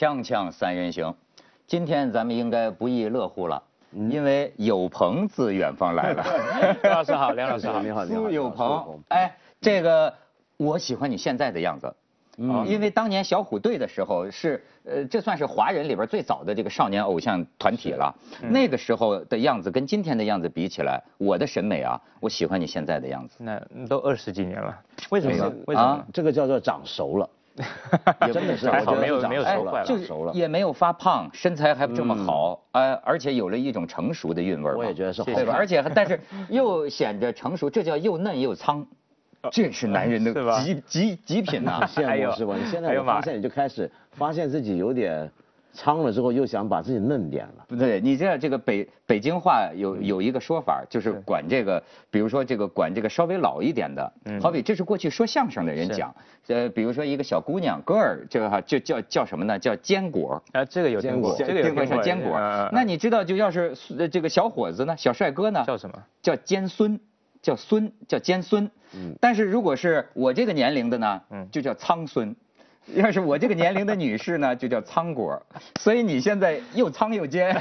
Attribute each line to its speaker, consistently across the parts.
Speaker 1: 锵锵三人行，今天咱们应该不亦乐乎了，因为有朋自远方来了。
Speaker 2: 梁老师好，梁老师 好，
Speaker 3: 你好，你好，
Speaker 1: 苏有朋
Speaker 3: 朋，
Speaker 1: 哎，这个我喜欢你现在的样子。
Speaker 3: 嗯
Speaker 1: 因为当年小虎队的时候是，呃，这算是华人里边最早的这个少年偶像团体了。那个时候的样子跟今天的样子比起来，我的审美啊，我喜欢你现在的样子。
Speaker 2: 那都二十几年了，为什么呢？为什么
Speaker 1: 啊？
Speaker 3: 这个叫做长熟了，真的是，
Speaker 2: 还好没有没有
Speaker 3: 熟了
Speaker 2: 熟坏了
Speaker 1: 就是
Speaker 3: 熟了。
Speaker 1: 也没有发胖，身材还这么好，呃，而且有了一种成熟的韵味儿
Speaker 3: 我也觉得是好
Speaker 1: 对吧？而且但是又显着成熟，这叫又嫩又苍，这是男人的极极极品呐、
Speaker 3: 羡慕是吧？你现在发现你就开始发现自己有点苍了之后，又想把自己嫩点了。
Speaker 1: 不对，你知道这个北北京话有有一个说法，就是管这个，比如说这个管这个稍微老一点的，
Speaker 2: 嗯
Speaker 1: 好比这是过去说相声的人讲，呃，比如说一个小姑娘 girl，这个哈就叫叫什么呢？叫坚果。
Speaker 2: 啊，这个有，
Speaker 3: 坚果
Speaker 2: 这个有
Speaker 1: 坚果
Speaker 2: 嗯嗯嗯，
Speaker 1: 那你知道就要是呃这个小伙子呢，小帅哥呢，
Speaker 2: 叫什么？
Speaker 1: 叫尖孙，叫孙，叫尖孙。
Speaker 3: 嗯
Speaker 1: 但是如果是我这个年龄的呢，
Speaker 2: 嗯
Speaker 1: 就叫苍孙。要是我这个年龄的女士呢，就叫苍果。所以你现在又苍又尖，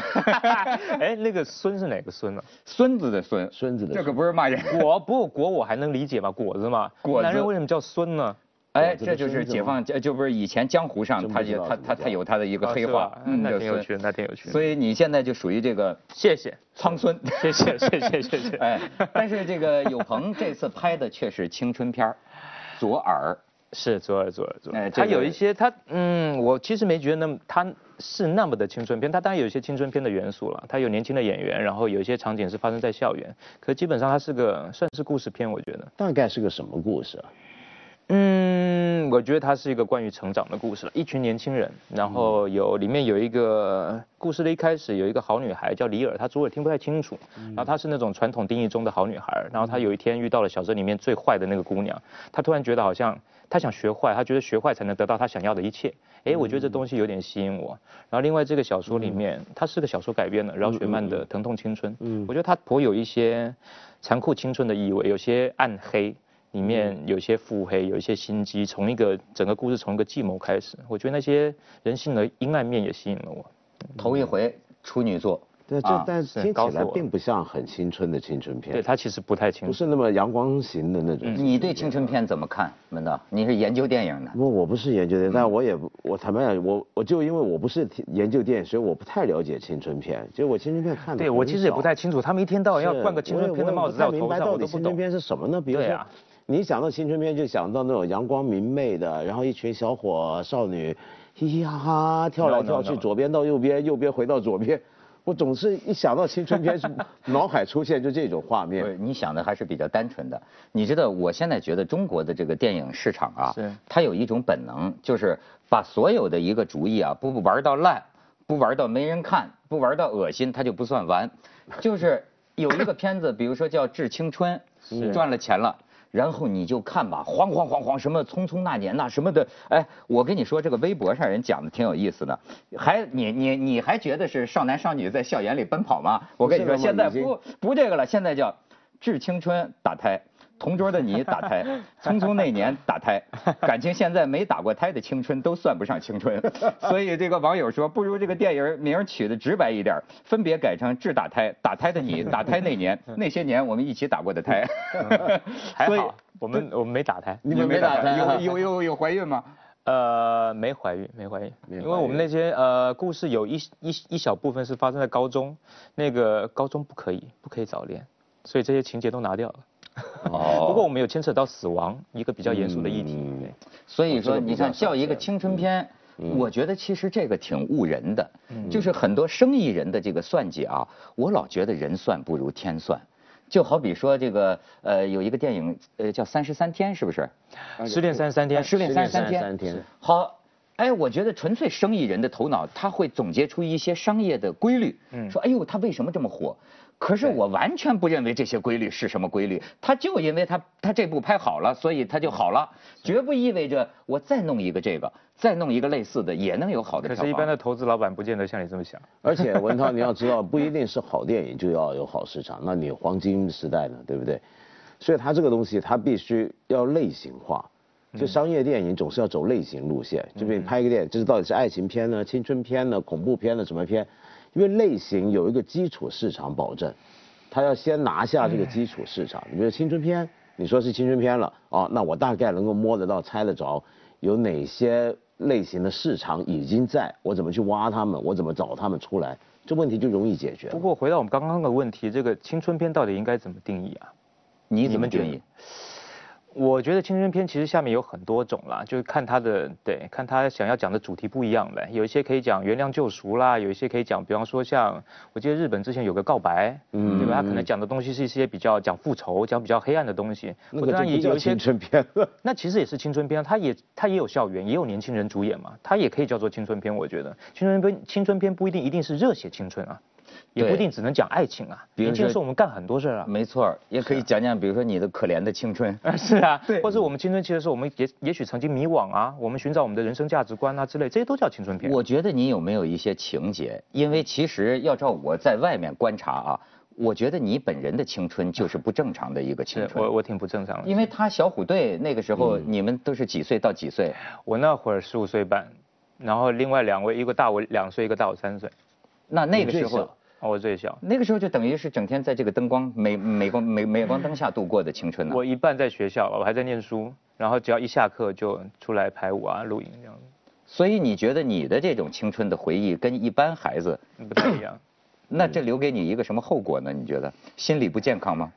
Speaker 2: 哎，那个孙是哪个孙呢？
Speaker 1: 孙子的孙，
Speaker 3: 孙子的
Speaker 1: 这可不是骂人。
Speaker 2: 果不果我还能理解吧，果子嘛。
Speaker 1: 果子
Speaker 2: 男人为什么叫孙呢？
Speaker 1: 哎，这就是解放，呃就不是以前江湖上他
Speaker 3: 知道怎么
Speaker 1: 有他他他有他的一个黑话
Speaker 2: 嗯，那挺有趣，那挺有趣。
Speaker 1: 所以你现在就属于这个
Speaker 2: 谢谢，
Speaker 1: 苍孙。
Speaker 2: 谢谢，谢谢，谢谢。
Speaker 1: 哎，但是这个有朋这次拍的却是青春片儿，左耳。
Speaker 2: 是左耳，左耳，左耳。他有一些，他嗯，我其实没觉得那么，他是那么的青春片。他当然有一些青春片的元素了，他有年轻的演员，然后有一些场景是发生在校园，可基本上它是个算是故事片，我觉得。
Speaker 3: 大概是个什么故事啊？
Speaker 2: 嗯，我觉得它是一个关于成长的故事了。一群年轻人，然后有里面有一个故事的一开始有一个好女孩叫李尔，她左耳听不太清楚，然后她是那种传统定义中的好女孩，然后她有一天遇到了小镇里面最坏的那个姑娘，她突然觉得好像她想学坏，他觉得学坏才能得到他想要的一切。哎，我觉得这东西有点吸引我。然后另外这个小说里面，它是个小说改编的，饶雪漫的《疼痛青春》，
Speaker 3: 嗯
Speaker 2: 我觉得它颇有一些残酷青春的意味，有些暗黑。里面有些腹黑，有一些心机，从一个整个故事从一个计谋开始，我觉得那些人性的阴暗面也吸引了我。
Speaker 1: 头一回处女座，
Speaker 3: 对，
Speaker 1: 啊
Speaker 3: 这但
Speaker 2: 是
Speaker 3: 听起来并不像很青春的青春片
Speaker 2: 对
Speaker 3: 片，
Speaker 2: 他其实不太清楚，
Speaker 3: 不是那么阳光型的那种。
Speaker 1: 你对青春片怎么看？门道，你是研究电影的，
Speaker 3: 不，我不是研究电影，但我也不，我坦白讲，我我就因为我不是研究电影，所以我不太了解青春片。就我青春片看的，
Speaker 2: 对我其实也不太清楚，他们一天到晚要冠个青春片的帽子在我头上，
Speaker 3: 我。底青春片是什么呢？比如说你想到青春片就想到那种阳光明媚的，然后一群小伙少女嘻嘻哈哈跳来
Speaker 2: No, no,
Speaker 3: 跳去
Speaker 2: ，no
Speaker 3: 左边到右边，右边回到左边。我总是一想到青春片，是 脑海出现就这种画面。
Speaker 1: 你想的还是比较单纯的。你知道，我现在觉得中国的这个电影市场啊
Speaker 2: 是，
Speaker 1: 它有一种本能，就是把所有的一个主意啊，不不玩到烂，不玩到没人看，不玩到恶心，它就不算完。就是有一个片子，比如说叫《致青春》，赚了钱了。然后你就看吧，晃晃晃晃，什么匆匆那年呐，什么的，哎，我跟你说，这个微博上人讲的挺有意思的，还你你你还觉得是少男少女在校园里奔跑吗？我跟你说，现在不不这个了，现在叫致青春打胎，同桌的你打胎，匆匆那年打胎，感情现在没打过胎的青春都算不上青春，所以这个网友说，不如这个电影名取的直白一点，分别改成致打胎，打胎的你，打胎那年，那些年我们一起打过的胎，
Speaker 2: 还好，我们我们没打胎，
Speaker 1: 你们没打胎，
Speaker 3: 啊
Speaker 1: 有有有有怀孕吗？
Speaker 2: 呃，没怀孕，没怀孕。因为我们那些呃故事有一一一小部分是发生在高中，那个高中不可以不可以早恋，所以这些情节都拿掉了。
Speaker 1: 哦
Speaker 2: 不过我们有牵扯到死亡，一个比较严肃的议题。
Speaker 3: 嗯
Speaker 1: 所以说，你看叫一个青春片，
Speaker 3: 嗯
Speaker 1: 我觉得其实这个挺误人的，就是很多生意人的这个算计啊，我老觉得人算不如天算。就好比说这个呃，有一个电影呃叫《三十三天》，是不是？
Speaker 2: 失恋三十三天，
Speaker 1: 失恋三十三天。好，哎，我觉得纯粹生意人的头脑，他会总结出一些商业的规律，
Speaker 2: 嗯
Speaker 1: 说哎呦，他为什么这么火？可是我完全不认为这些规律是什么规律，他就因为他他这部拍好了，所以他就好了，绝不意味着我再弄一个这个，再弄一个类似的也能有好的。
Speaker 2: 可是，一般的投资老板不见得像你这么想。
Speaker 3: 而且文涛，你要知道，不一定是好电影就要有好市场，那你黄金时代呢，对不对？所以它这个东西它必须要类型化，就商业电影总是要走类型路线，就比如拍一个电影，这是到底是爱情片呢、青春片呢、恐怖片呢、什么片？因为类型有一个基础市场保证，他要先拿下这个基础市场。你比如青春片，你说是青春片了，哦，那我大概能够摸得到、猜得着有哪些类型的市场已经在，我怎么去挖他们，我怎么找他们出来，这问题就容易解决。
Speaker 2: 不过回到我们刚刚的问题，这个青春片到底应该怎么定义啊？
Speaker 1: 你怎么定义？
Speaker 2: 我觉得青春片其实下面有很多种啦，就是看他的对，看他想要讲的主题不一样的，有一些可以讲原谅救赎啦，有一些可以讲，比方说像我记得日本之前有个告白，嗯，对吧？他可能讲的东西是一些比较讲复仇、讲比较黑暗的东西。
Speaker 3: 那个就不叫青春片。
Speaker 2: 那其实也是青春片，它也它也有校园，也有年轻人主演嘛，它也可以叫做青春片。我觉得青春片青春片不一定一定是热血青春啊。也不一定只能讲爱情啊，年轻的时候我们干很多事儿啊。
Speaker 1: 没错，也可以讲讲，比如说你的可怜的青春。
Speaker 2: 是啊，对。或者我们青春期的时候，我们也也许曾经迷惘啊，我们寻找我们的人生价值观啊之类，这些都叫青春片。
Speaker 1: 我觉得你有没有一些情节？因为其实要照我在外面观察啊，我觉得你本人的青春就是不正常的一个青春。
Speaker 2: 我我挺不正常的。
Speaker 1: 因为他小虎队那个时候，你们都是几岁到几岁？
Speaker 2: 我那会儿十五岁半，然后另外两位，一个大我两岁，一个大我三岁。
Speaker 1: 那那个时候。
Speaker 2: 我最小，
Speaker 1: 那个时候就等于是整天在这个灯光美美光美美光灯下度过的青春呢。
Speaker 2: 我一半在学校，我还在念书，然后只要一下课就出来排舞啊、录影这样。
Speaker 1: 所以你觉得你的这种青春的回忆跟一般孩子
Speaker 2: 不太一样？
Speaker 1: 那这留给你一个什么后果呢？你觉得心理不健康吗？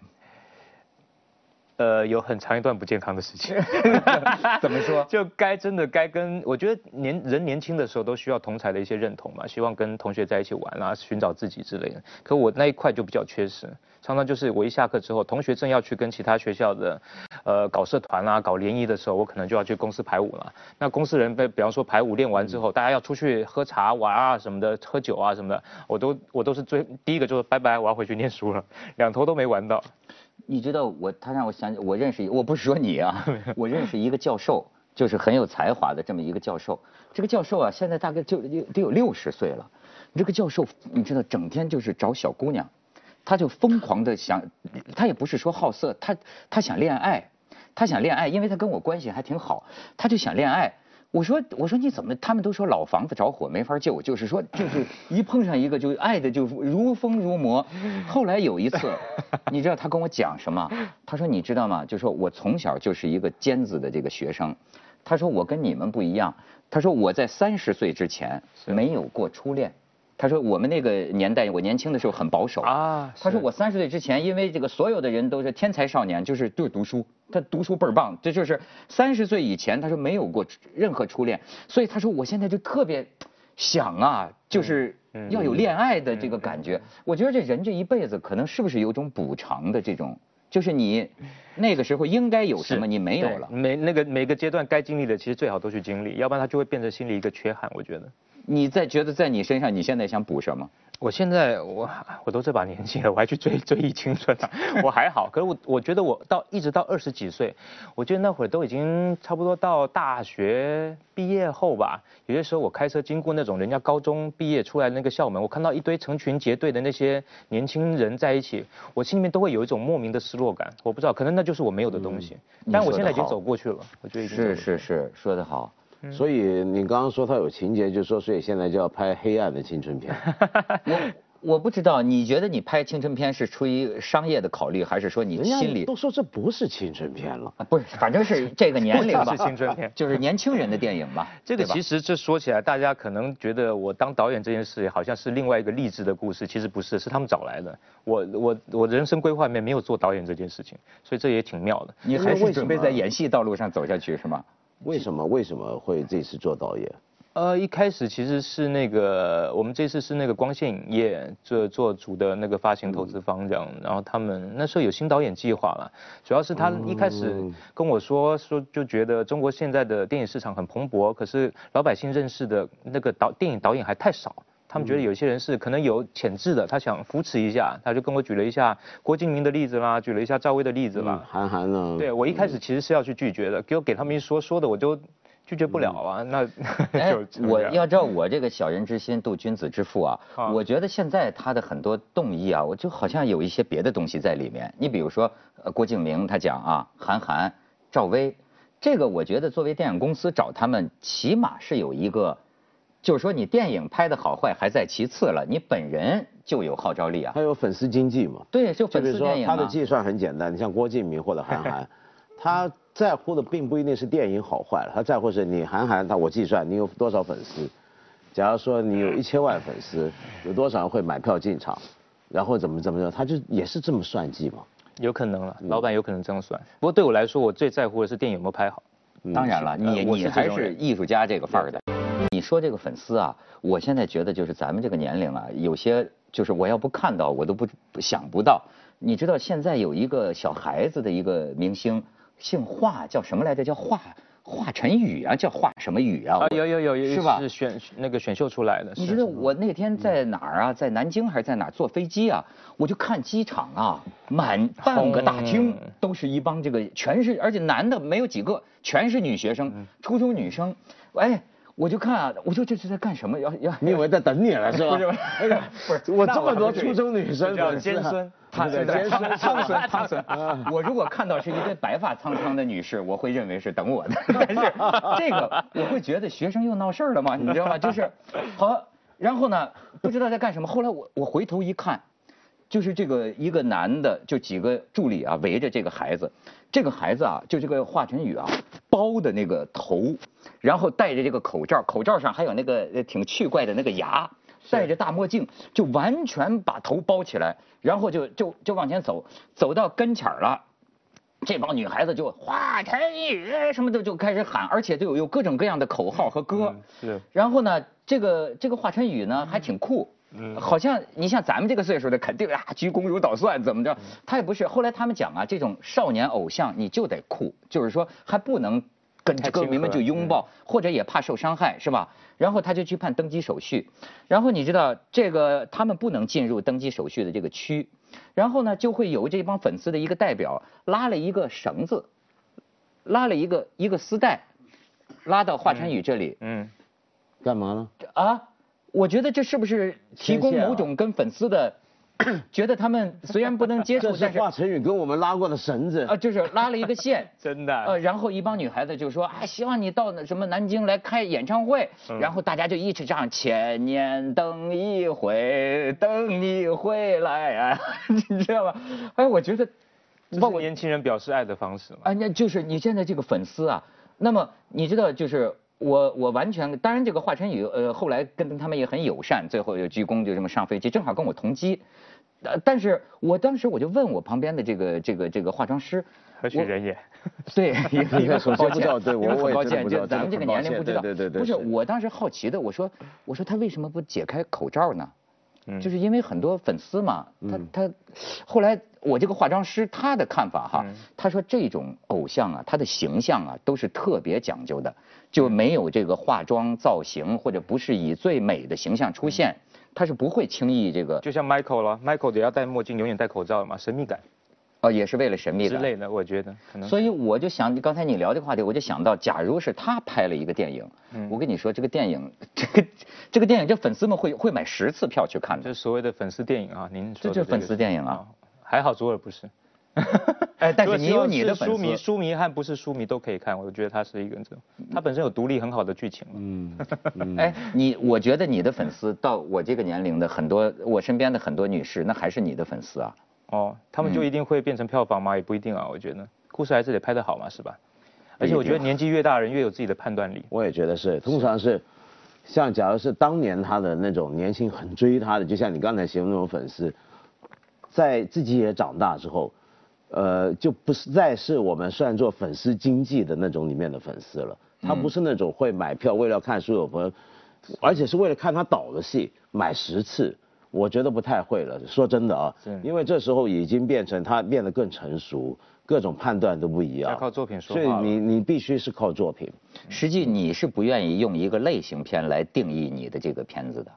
Speaker 2: 呃，有很长一段不健康的时期。
Speaker 1: 怎么说？
Speaker 2: 就该真的该跟，我觉得年人年轻的时候都需要同才的一些认同嘛，希望跟同学在一起玩啊，寻找自己之类的。可我那一块就比较缺失，常常就是我一下课之后，同学正要去跟其他学校的，呃，搞社团啊，搞联谊的时候，我可能就要去公司排舞了。那公司人被，比方说排舞练完之后，大家要出去喝茶玩啊什么的，喝酒啊什么的，我都我都是最第一个就是拜拜，我要回去念书了，两头都没玩到。
Speaker 1: 你知道我，他让我想我认识，我不是说你啊，我认识一个教授，就是很有才华的这么一个教授。这个教授啊，现在大概就得有六十岁了。这个教授，你知道，整天就是找小姑娘，他就疯狂的想，他也不是说好色，他他想恋爱，他想恋爱，因为他跟我关系还挺好，他就想恋爱。我说我说你怎么？他们都说老房子着火没法救，就是说就是一碰上一个就爱的就如风如魔。后来有一次，你知道他跟我讲什么？他说你知道吗？就说我从小就是一个尖子的这个学生。他说我跟你们不一样。他说我在三十岁之前没有过初恋。他说我们那个年代，我年轻的时候很保守啊。他说我三十岁之前，因为这个所有的人都是天才少年，就是就是读书，他读书倍儿棒。这就是三十岁以前，他说没有过任何初恋，所以他说我现在就特别想啊，就是要有恋爱的这个感觉。我觉得这人这一辈子可能是不是有种补偿的这种，就是你那个时候应该有什么你没有了。
Speaker 2: 每那个每个阶段该经历的，其实最好都去经历，要不然他就会变成心里一个缺憾。我觉得。
Speaker 1: 你在觉得在你身上，你现在想补什么？
Speaker 2: 我现在我我都这把年纪了，我还去追追忆青春呢？我还好，可是我 我觉得我到一直到二十几岁，我觉得那会儿都已经差不多到大学毕业后吧。有些时候我开车经过那种人家高中毕业出来那个校门，我看到一堆成群结队的那些年轻人在一起，我心里面都会有一种莫名的失落感。我不知道，可能那就是我没有的东西。但我现在已经走过去了，我觉得已经
Speaker 1: 是是是，说得好。
Speaker 3: 所以你刚刚说他有情节，就说所以现在就要拍黑暗的青春片。
Speaker 1: 我我不知道，你觉得你拍青春片是出于商业的考虑，还是说你心里
Speaker 3: 都说这不是青春片了？
Speaker 1: 不是，反正是这个年龄吧，
Speaker 2: 是青春片，
Speaker 1: 就是年轻人的电影 吧。
Speaker 2: 这个其实这说起来，大家可能觉得我当导演这件事好像是另外一个励志的故事，其实不是，是他们找来的。我我我人生规划里面没有做导演这件事情，所以这也挺妙的。
Speaker 1: 你还是准备在演戏道路上走下去是吗？
Speaker 3: 为什么为什么会这次做导演？
Speaker 2: 呃，一开始其实是那个我们这次是那个光线影业做做主的那个发行投资方这样，然后他们那时候有新导演计划了，主要是他一开始跟我说说就觉得中国现在的电影市场很蓬勃，可是老百姓认识的那个导电影导演还太少，他们觉得有些人是可能有潜质的，他想扶持一下，他就跟我举了一下郭敬明的例子啦，举了一下赵薇的例子啦，
Speaker 3: 韩寒呢？
Speaker 2: 对我一开始其实是要去拒绝的，给我给他们一说说的我就。拒绝不了啊，那 就
Speaker 1: 我要知道我这个小人之心度君子之腹啊，我觉得现在他的很多动议啊，我就好像有一些别的东西在里面。你比如说，呃，郭敬明他讲啊，韩寒、赵薇，这个我觉得作为电影公司找他们，起码是有一个，就是说你电影拍的好坏还在其次了，你本人就有号召力啊
Speaker 3: 他。有粉丝经济嘛？
Speaker 1: 对，就粉丝电影啊。
Speaker 3: 他的计算很简单，你像郭敬明或者韩寒，他在乎的并不一定是电影好坏了，他在乎是你韩寒他我计算你有多少粉丝，假如说你有一千万粉丝，有多少人会买票进场，然后怎么怎么着，他就也是这么算计嘛。
Speaker 2: 有可能了，老板有可能这样算。不过对我来说，我最在乎的是电影有没有拍好。
Speaker 1: 当然了，你
Speaker 3: 呃
Speaker 1: 你还
Speaker 3: 是
Speaker 1: 艺术家这个范儿的。你说这个粉丝啊，我现在觉得就是咱们这个年龄啊，有些就是我要不看到，我都不不想不到。你知道现在有一个小孩子的一个明星，姓华，叫什么来着？叫华华晨宇啊，叫华什么宇啊？
Speaker 2: 啊，有有有有，
Speaker 1: 是吧
Speaker 2: 是选那个选秀出来的。
Speaker 1: 你知道我那天在哪儿啊？在南京还是在哪儿坐飞机啊？我就看机场啊，满半个大厅
Speaker 2: 嗯
Speaker 1: 都是一帮这个，全是而且男的没有几个，全是女学生，初中女生。哎，我就看啊，我说这是在干什么？要要
Speaker 3: 你以为在等你了是吧？
Speaker 1: 不是不是
Speaker 3: 我这么多初中女生
Speaker 2: 叫尖孙
Speaker 1: 他
Speaker 3: 是尖
Speaker 1: 苍
Speaker 3: 孙
Speaker 1: 苍孙苍孙
Speaker 3: 啊，
Speaker 1: 我如果看到是一位白发苍苍的女士，我会认为是等我的。但是这个我会觉得学生又闹事儿了嘛，你知道吗？就是好，然后呢，不知道在干什么。后来我我回头一看，就是这个一个男的，就几个助理啊围着这个孩子，这个孩子啊，就这个华晨宇啊，包的那个头，然后戴着这个口罩，口罩上还有那个呃挺趣怪的那个牙。戴着大墨镜，就完全把头包起来，然后就就就往前走，走到跟前儿了。这帮女孩子就华晨宇什么的就开始喊，而且就有有各种各样的口号和歌。
Speaker 2: 是
Speaker 1: 然后呢，这个这个华晨宇呢还挺酷，好像你像咱们这个岁数的，肯定啊鞠躬如捣蒜，怎么着？他也不是。后来他们讲啊，这种少年偶像你就得酷，就是说还不能跟
Speaker 2: 太
Speaker 1: 歌迷们就拥抱，或者也怕受伤害，是吧？然后他就去办登机手续，然后你知道这个他们不能进入登机手续的这个区，然后呢就会有这帮粉丝的一个代表拉了一个绳子，拉了一个一个丝带，拉到华晨宇这里。
Speaker 2: 嗯，
Speaker 3: 干嘛呢？
Speaker 1: 啊，我觉得这是不是提供某种跟粉丝的，觉得他们虽然不能接触
Speaker 3: 这，是
Speaker 1: 但是
Speaker 3: 华晨宇跟我们拉过的绳子
Speaker 1: 啊，就是拉了一个线。
Speaker 2: 真的。
Speaker 1: 呃，然后一帮女孩子就说啊，希望你到那什么南京来开演唱会，
Speaker 2: 嗯
Speaker 1: 然后大家就一直这样千年等一回，等你回来啊，你知道吗？哎，我觉得，
Speaker 2: 包括年轻人表示爱的方式嘛。
Speaker 1: 啊，那就是你现在这个粉丝啊，那么你知道就是。我我完全，当然这个华晨宇，呃，后来跟他们也很友善，最后又鞠躬，就这么上飞机，正好跟我同机，呃，但是我当时我就问我旁边的这个这个这个化妆师，
Speaker 2: 何许人也？
Speaker 1: 对，一个一个
Speaker 3: 首
Speaker 1: 很抱歉
Speaker 3: 先不知道对我我也
Speaker 1: 很抱歉，
Speaker 3: 不知道
Speaker 1: 就咱们这个年龄不知道，
Speaker 3: 对对对对
Speaker 1: 不是，
Speaker 3: 是
Speaker 1: 我当时好奇的，我说我说他为什么不解开口罩呢？
Speaker 2: 嗯
Speaker 1: 就是因为很多粉丝嘛，他他，后来我这个化妆师他的看法哈
Speaker 2: 嗯，
Speaker 1: 他说这种偶像啊，他的形象啊都是特别讲究的，就没有这个化妆造型或者不是以最美的形象出现，他是不会轻易这个，
Speaker 2: 就像 Michael 了，Michael 也要戴墨镜，永远戴口罩的嘛，神秘感
Speaker 1: 哦，也是为了神秘感。
Speaker 2: 之类的，我觉得可能。
Speaker 1: 所以我就想，刚才你聊这个话题，我就想到，假如是他拍了一个电影，
Speaker 2: 嗯
Speaker 1: 我跟你说，这个电影，这个这个电影，这粉丝们会会买十次票去看的。
Speaker 2: 就是所谓的粉丝电影啊，您说的个
Speaker 1: 这就是粉丝电影啊
Speaker 2: 哦还好左耳不是。
Speaker 1: 哎但是你有你的
Speaker 2: 书迷，书迷和不是书迷都可以看，我觉得它是一个这种，它本身有独立很好的剧情了。
Speaker 3: 嗯，嗯
Speaker 1: 哎，你我觉得你的粉丝到我这个年龄的很多，我身边的很多女士，那还是你的粉丝啊。
Speaker 2: 哦，他们就一定会变成票房吗？也不一定啊，我觉得故事还是得拍得好嘛，是吧？而且我觉得年纪越大，人越有自己的判断力。
Speaker 3: 我也觉得是，通常是，像假如是当年他的那种年轻很追他的，就像你刚才形容那种粉丝，在自己也长大之后，呃，就不是再是我们算作粉丝经济的那种里面的粉丝了。他不是那种会买票为了看苏有朋，而且是为了看他导的戏买十次，我觉得不太会了。说真的啊
Speaker 2: 是，
Speaker 3: 因为这时候已经变成他变得更成熟，各种判断都不一样。
Speaker 2: 要靠作品说话
Speaker 3: 所以你你必须是靠作品。
Speaker 1: 实际你是不愿意用一个类型片来定义你的这个片子的。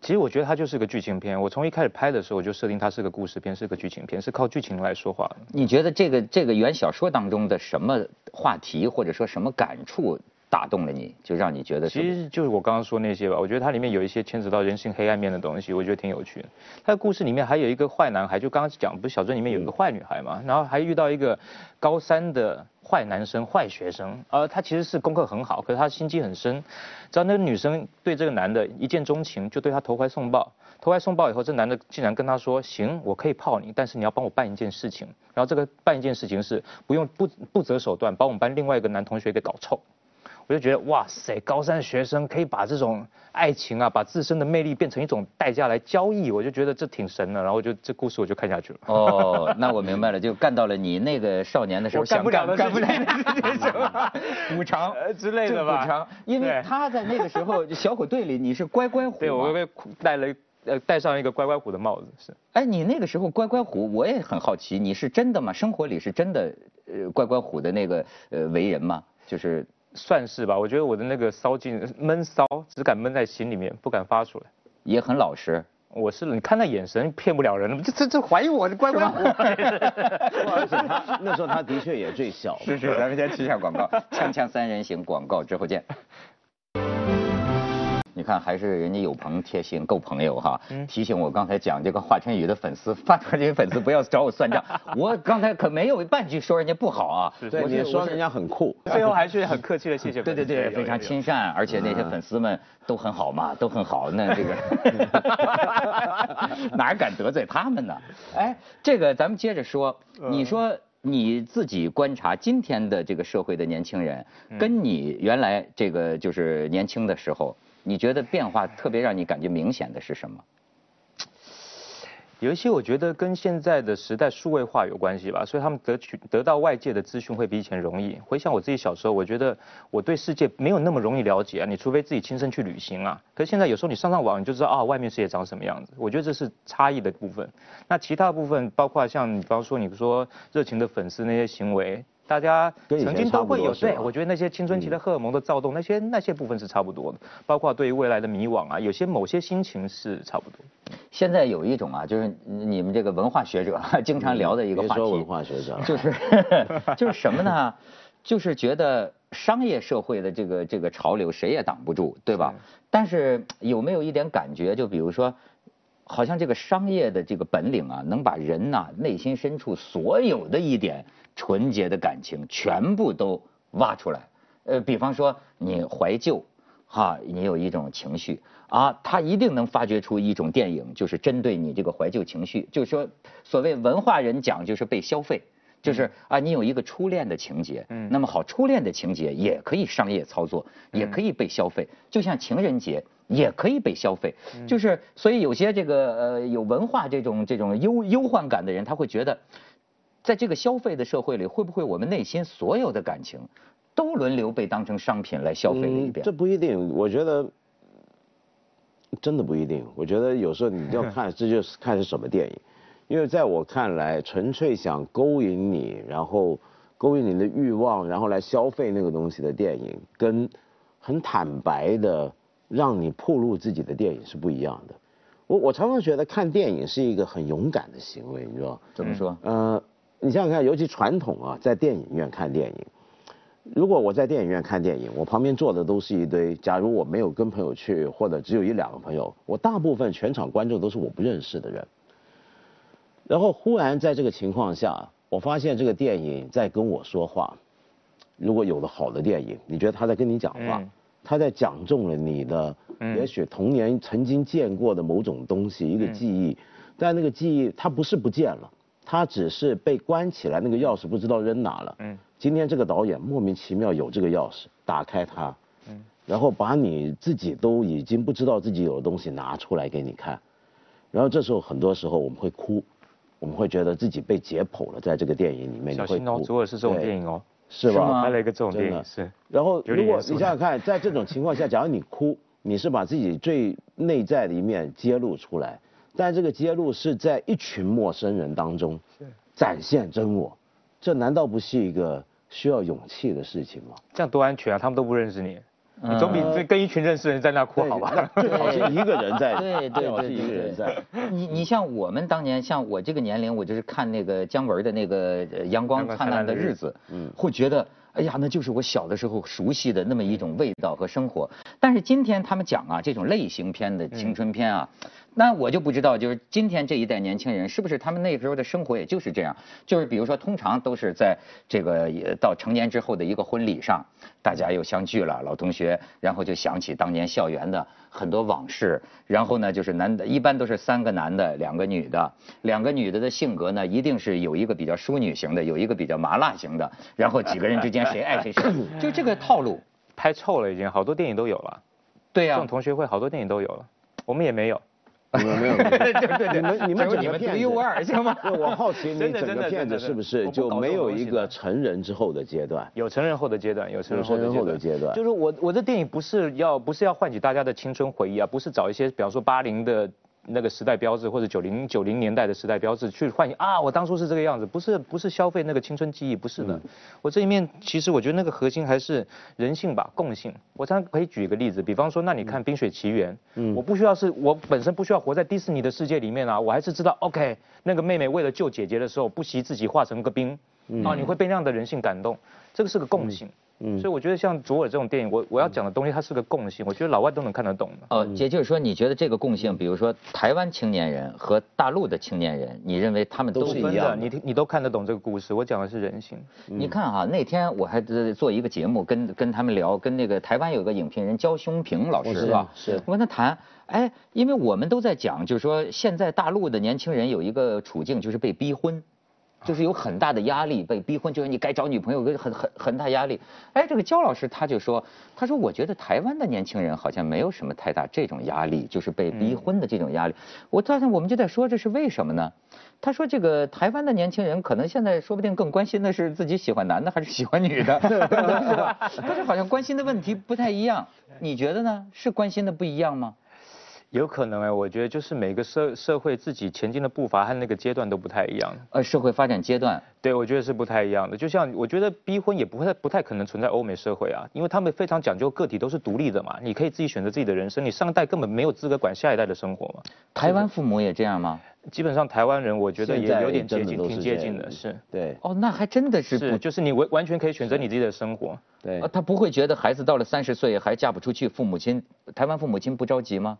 Speaker 2: 其实我觉得它就是个剧情片。我从一开始拍的时候我就设定它是个故事片，是个剧情片，是靠剧情来说话的。
Speaker 1: 你觉得这个这个原小说当中的什么话题或者说什么感触打动了你，就让你觉得
Speaker 2: 其实就是我刚刚说那些吧。我觉得它里面有一些牵扯到人性黑暗面的东西，我觉得挺有趣的。它的故事里面还有一个坏男孩，就刚刚讲不是小镇里面有一个坏女孩嘛，然后还遇到一个高三的坏男生、坏学生，呃，他其实是功课很好，可是他心机很深。只要那个女生对这个男的一见钟情，就对他投怀送抱。投怀送抱以后，这男的竟然跟他说：“行，我可以泡你，但是你要帮我办一件事情。然后这个办一件事情是不用不不择手段，把我们班另外一个男同学给搞臭。”我就觉得哇塞，高三学生可以把这种爱情啊，把自身的魅力变成一种代价来交易，我就觉得这挺神的。然后就这故事我就看下去了。
Speaker 1: 哦，那我明白了，就干到了你那个少年的时候想干干不了的事情，补偿
Speaker 2: 之类的吧。
Speaker 1: 补偿，因为他在那个时候小虎队里你是乖乖虎。
Speaker 2: 对，我被戴了呃戴上一个乖乖虎的帽子是。
Speaker 1: 哎，你那个时候乖乖虎，我也很好奇，你是真的吗？生活里是真的呃乖乖虎的那个呃为人吗？就是。
Speaker 2: 算是吧，我觉得我的那个骚劲闷骚，只敢闷在心里面，不敢发出来，
Speaker 1: 也很老实。
Speaker 2: 我是你看那眼神骗不了人，这这这怀疑我，你乖乖。
Speaker 3: 那时候他的确也最小。
Speaker 1: 是是，咱们先去下广告，锵锵三人行广告之后见。你看，还是人家有朋贴心，够朋友哈。提醒我刚才讲这个华晨宇的粉丝，华晨宇粉丝不要找我算账。我刚才可没有半句说人家不好啊。
Speaker 3: 对，你说人家很酷，
Speaker 2: 最后还是很客气的谢谢。
Speaker 1: 对对对，非常亲善，而且那些粉丝们都很好嘛，都很好。那这个 哪敢得罪他们呢？哎，这个咱们接着说，你说你自己观察今天的这个社会的年轻人，跟你原来这个就是年轻的时候。你觉得变化特别让你感觉明显的是什么？
Speaker 2: 有一些我觉得跟现在的时代数位化有关系吧，所以他们得取得到外界的资讯会比以前容易。回想我自己小时候，我觉得我对世界没有那么容易了解啊，你除非自己亲身去旅行啊。可是现在有时候你上上网你就知道啊，外面世界长什么样子。我觉得这是差异的部分。那其他部分包括像你比方说你说热情的粉丝那些行为。大家曾经都会有对，我觉得那些青春期的荷尔蒙的躁动，那些那些部分是差不多的，包括对于未来的迷惘啊，有些某些心情是差不多。
Speaker 1: 现在有一种啊，就是你们这个文化学者经常聊的一个话题，
Speaker 3: 文化学者
Speaker 1: 就是 就是什么呢？就是觉得商业社会的这个这个潮流谁也挡不住，对吧？但是有没有一点感觉？就比如说，好像这个商业的这个本领啊，能把人呐内心深处所有的一点。纯洁的感情全部都挖出来，呃，比方说你怀旧，哈，你有一种情绪啊，他一定能发掘出一种电影，就是针对你这个怀旧情绪，就是说，所谓文化人讲就是被消费，就是啊，你有一个初恋的情节，嗯，那么好，初恋的情节也可以商业操作，也可以被消费，就像情人节也可以被消费，就是所以有些这个呃有文化这种这种忧忧患感的人，他会觉得。在这个消费的社会里，会不会我们内心所有的感情，都轮流被当成商品来消费了一遍？
Speaker 3: 这不一定，我觉得真的不一定。我觉得有时候你要 看，这就是看是什么电影。因为在我看来，纯粹想勾引你，然后勾引你的欲望，然后来消费那个东西的电影，跟很坦白的让你暴露自己的电影是不一样的。我我常常觉得看电影是一个很勇敢的行为，你知道
Speaker 1: 怎么说？呃。
Speaker 3: 你想想看，尤其传统啊，在电影院看电影，如果我在电影院看电影，我旁边坐的都是一堆，假如我没有跟朋友去，或者只有一两个朋友，我大部分全场观众都是我不认识的人。然后忽然在这个情况下，我发现这个电影在跟我说话。如果有了好的电影，你觉得他在跟你讲话，他在讲中了你的，也许童年曾经见过的某种东西，一个记忆，但那个记忆它不是不见了。他只是被关起来，那个钥匙不知道扔哪了。嗯，今天这个导演莫名其妙有这个钥匙，打开它，嗯，然后把你自己都已经不知道自己有的东西拿出来给你看，然后这时候很多时候我们会哭，我们会觉得自己被解剖了，在这个电影里面
Speaker 2: 小心哦，左耳是这种电影哦，
Speaker 3: 是吧？
Speaker 2: 拍了一个这种电影是。
Speaker 3: 然后如果你想想看，在这种情况下，假如你哭，你是把自己最内在的一面揭露出来。但这个揭露是在一群陌生人当中展现真我，这难道不是一个需要勇气的事情吗？
Speaker 2: 这样多安全啊！他们都不认识你。你总比这跟一群认识的人在那哭好吧？
Speaker 3: 最好是一个人在，
Speaker 1: 对对
Speaker 3: 对好是一个
Speaker 1: 对对
Speaker 3: 人在。
Speaker 1: 你你像我们当年，像我这个年龄，我就是看那个姜文的那个呃《阳光灿烂的日子》，嗯，会觉得。哎呀，那就是我小的时候熟悉的那么一种味道和生活。但是今天他们讲啊，这种类型片的青春片啊，那我就不知道，就是今天这一代年轻人是不是他们那时候的生活也就是这样？就是比如说，通常都是在这个到成年之后的一个婚礼上，大家又相聚了，老同学，然后就想起当年校园的很多往事。然后呢，就是男的，一般都是三个男的，两个女的，两个女的的性格呢，一定是有一个比较淑女型的，有一个比较麻辣型的，然后几个人之间谁爱谁谁，就这个套路。
Speaker 2: 拍臭了已经，好多电影都有了。
Speaker 1: 对呀、
Speaker 2: 这种同学会好多电影都有了，我们也没有。
Speaker 3: 没有，对
Speaker 1: 对对。
Speaker 3: 你们你们整个片子
Speaker 1: 一无二行吗？
Speaker 3: 对我好奇你整个片子是不是就没有一个成人之后的阶段？
Speaker 2: 有成人后的阶段，有成人后的
Speaker 3: 阶段。
Speaker 2: 就是我我的电影不是要不是要唤起大家的青春回忆啊，不是找一些比方说八零的那个时代标志或者九零九零年代的时代标志去唤醒啊，我当初是这个样子，不是不是消费那个青春记忆，不是的。我这里面其实我觉得那个核心还是人性吧，共性。我常常可以举一个例子，比方说，那你看《冰雪奇缘》，嗯，我不需要是我本身不需要活在迪士尼的世界里面啊，我还是知道，OK，那个妹妹为了救姐姐的时候，不惜自己化成个冰，啊，你会被那样的人性感动，这个是个共性。嗯，所以我觉得像左耳这种电影，我我要讲的东西，它是个共性，我觉得老外都能看得懂的。
Speaker 1: 哦，也就是说，你觉得这个共性，比如说台湾青年人和大陆的青年人，你认为他们都
Speaker 3: 都是一样的
Speaker 2: 你听你都看得懂这个故事，我讲的是人性。
Speaker 1: 你看哈、那天我还在做一个节目，跟跟他们聊，跟那个台湾有个影评人焦雄平老师是吧？
Speaker 3: 是
Speaker 1: 我跟他谈，哎，因为我们都在讲，就是说现在大陆的年轻人有一个处境，就是被逼婚。就是有很大的压力，被逼婚，就是你该找女朋友，有很很很大压力。哎，这个焦老师他就说，他说我觉得台湾的年轻人好像没有什么太大这种压力，就是被逼婚的这种压力。我当时我们就在说这是为什么呢？他说这个台湾的年轻人可能现在说不定更关心的是自己喜欢男的还是喜欢女的，是吧？但是好像关心的问题不太一样，你觉得呢？是关心的不一样吗？
Speaker 2: 有可能哎，我觉得就是每个社社会自己前进的步伐和那个阶段都不太一样。
Speaker 1: 呃，社会发展阶段，
Speaker 2: 对，我觉得是不太一样的。就像我觉得逼婚也不会不太可能存在欧美社会啊，因为他们非常讲究个体都是独立的嘛，你可以自己选择自己的人生，你上一代根本没有资格管下一代的生活嘛。
Speaker 1: 台湾父母也这样吗？
Speaker 2: 基本上台湾人我觉得也有点接近，挺接近的，是
Speaker 3: 对
Speaker 1: 哦，那还真的是
Speaker 2: 是，就是你完完全可以选择你自己的生活。
Speaker 3: 对
Speaker 1: 啊，他不会觉得孩子到了三十岁还嫁不出去，父母亲台湾父母亲不着急吗？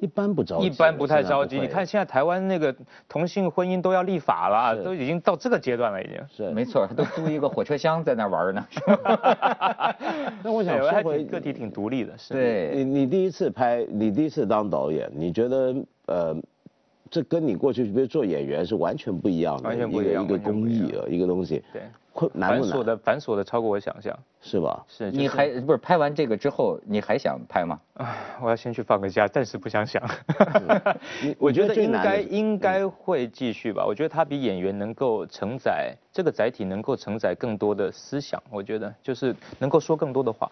Speaker 3: 一般不着急，
Speaker 2: 一般不太着急。你看现在台湾那个同性婚姻都要立法了，都已经到这个阶段了，已经。
Speaker 3: 是
Speaker 1: 没错，都租一个火车厢在那玩呢。
Speaker 3: 那我想说回
Speaker 2: 挺个体挺独立的，是。
Speaker 1: 对，
Speaker 3: 你你第一次拍，你第一次当导演，你觉得呃，这跟你过去比如做演员是完全不一样的，
Speaker 2: 完全不一样
Speaker 3: 一个工艺啊，一个东西，
Speaker 2: 对，
Speaker 3: 困难不难？
Speaker 2: 繁琐的繁琐的超过我想象。
Speaker 3: 是吧？
Speaker 2: 是，
Speaker 1: 你
Speaker 2: 就是
Speaker 1: 还不是拍完这个之后，你还想拍吗？
Speaker 2: 唉，我要先去放个假，暂时不想想。
Speaker 3: 你
Speaker 2: 我
Speaker 3: 你觉
Speaker 2: 觉得应该
Speaker 3: 最难的
Speaker 2: 应该会继续吧。我觉得它比演员能够承载这个载体，能够承载更多的思想。我觉得就是能够说更多的话。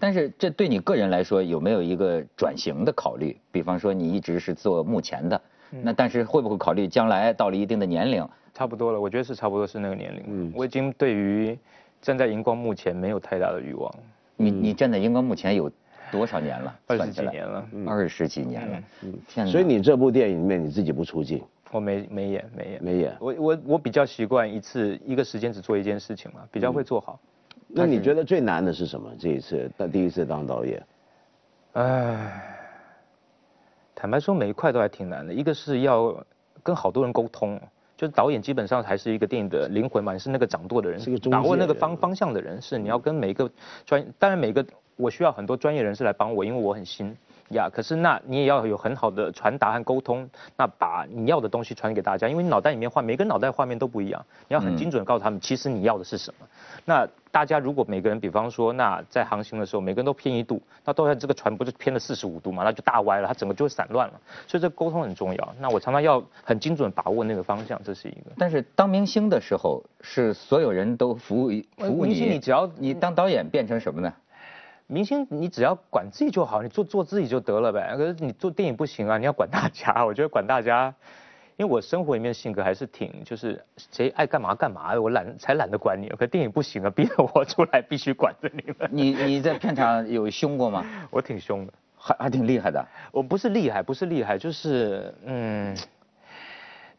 Speaker 1: 但是这对你个人来说有没有一个转型的考虑？比方说你一直是做目前的，那但是会不会考虑将来到了一定的年龄？
Speaker 2: 差不多了，我觉得是差不多是那个年龄。
Speaker 3: 嗯
Speaker 2: 我已经对于站在荧光幕前没有太大的欲望，
Speaker 1: 你你站在荧光幕前有多少年了？
Speaker 2: 二十几年了，
Speaker 1: 二十几年了。天哪！
Speaker 3: 所以你这部电影里面你自己不出镜，
Speaker 2: 我没没演没演。
Speaker 3: 没演。
Speaker 2: 我我我比较习惯一次一个时间只做一件事情嘛，比较会做好。
Speaker 3: 那你觉得最难的是什么？这一次当第一次当导演，
Speaker 2: 唉，坦白说，每一块都还挺难的。一个是要跟好多人沟通，就是导演基本上还是一个电影的灵魂嘛，你是那个掌舵的人
Speaker 3: 是个，中
Speaker 2: 把握那个方方向的人，是你要跟每一个专，当然每个我需要很多专业人士来帮我，因为我很新呀。可是那你也要有很好的传达和沟通，那把你要的东西传给大家，因为你脑袋里面画，每个人脑袋画面都不一样，你要很精准告诉他们，其实你要的是什么。那大家如果每个人，比方说，那在航行的时候，每个人都偏一度，那到时候这个船不是偏了四十五度嘛，那就大歪了，它整个就会散乱了。所以这沟通很重要。那我常常要很精准把握那个方向，这是一个。
Speaker 1: 但是当明星的时候，是所有人都服务于服务
Speaker 2: 明星你只要
Speaker 1: 你当导演变成什么呢？
Speaker 2: 明星你只要管自己就好，你做做自己就得了呗。可是你做电影不行啊，你要管大家。我觉得管大家因为我生活里面性格还是挺就是谁爱干嘛干嘛的，我懒才懒得管你。可电影不行啊，逼着我出来必须管着你们。
Speaker 1: 你你在片场有凶过吗？
Speaker 2: 我挺凶的，
Speaker 1: 还还挺厉害的。
Speaker 2: 我不是厉害，不是厉害，就是嗯。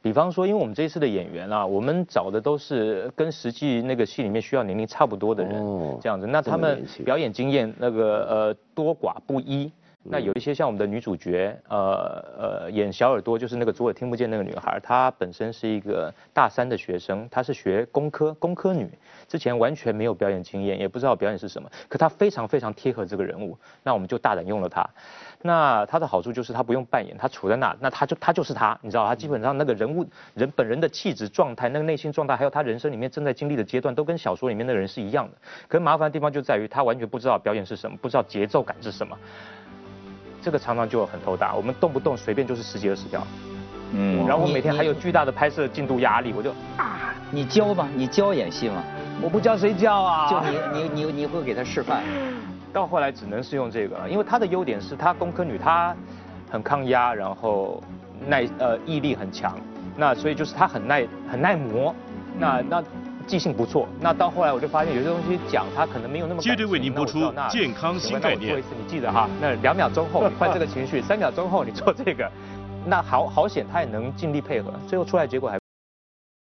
Speaker 2: 比方说，因为我们这一次的演员啊，我们找的都是跟实际那个戏里面需要年龄差不多的人，这样子。那他们表演经验那个呃多寡不一。那有一些像我们的女主角，呃呃演小耳朵就是那个左耳听不见那个女孩，她本身是一个大三的学生，她是学工科工科女，之前完全没有表演经验，也不知道表演是什么，可她非常非常贴合这个人物，那我们就大胆用了她。那他的好处就是他不用扮演，他处在那，那他就他就是他，你知道，他基本上那个人物人本人的气质状态，那个内心状态，还有他人生里面正在经历的阶段，都跟小说里面的人是一样的。可是麻烦的地方就在于他完全不知道表演是什么，不知道节奏感是什么，这个常常就很头大。我们动不动随便就是十几二十条，嗯，然后我每天还有巨大的拍摄进度压力，我就
Speaker 1: 啊，你教吧，你教演戏吗？
Speaker 2: 我不教谁教啊？
Speaker 1: 就你你你你会给他示范？
Speaker 2: 到后来只能是用这个，因为她的优点是她工科女，她很抗压，然后耐呃毅力很强，那所以就是她很耐很耐磨，那那记性不错。那到后来我就发现有些东西讲她可能没有那么。
Speaker 4: 接着为您播出健康新概念。
Speaker 2: 做一次，你记得哈，那两秒钟后你换这个情绪，三秒钟后你做这个，那好好险她也能尽力配合，最后出来结果还。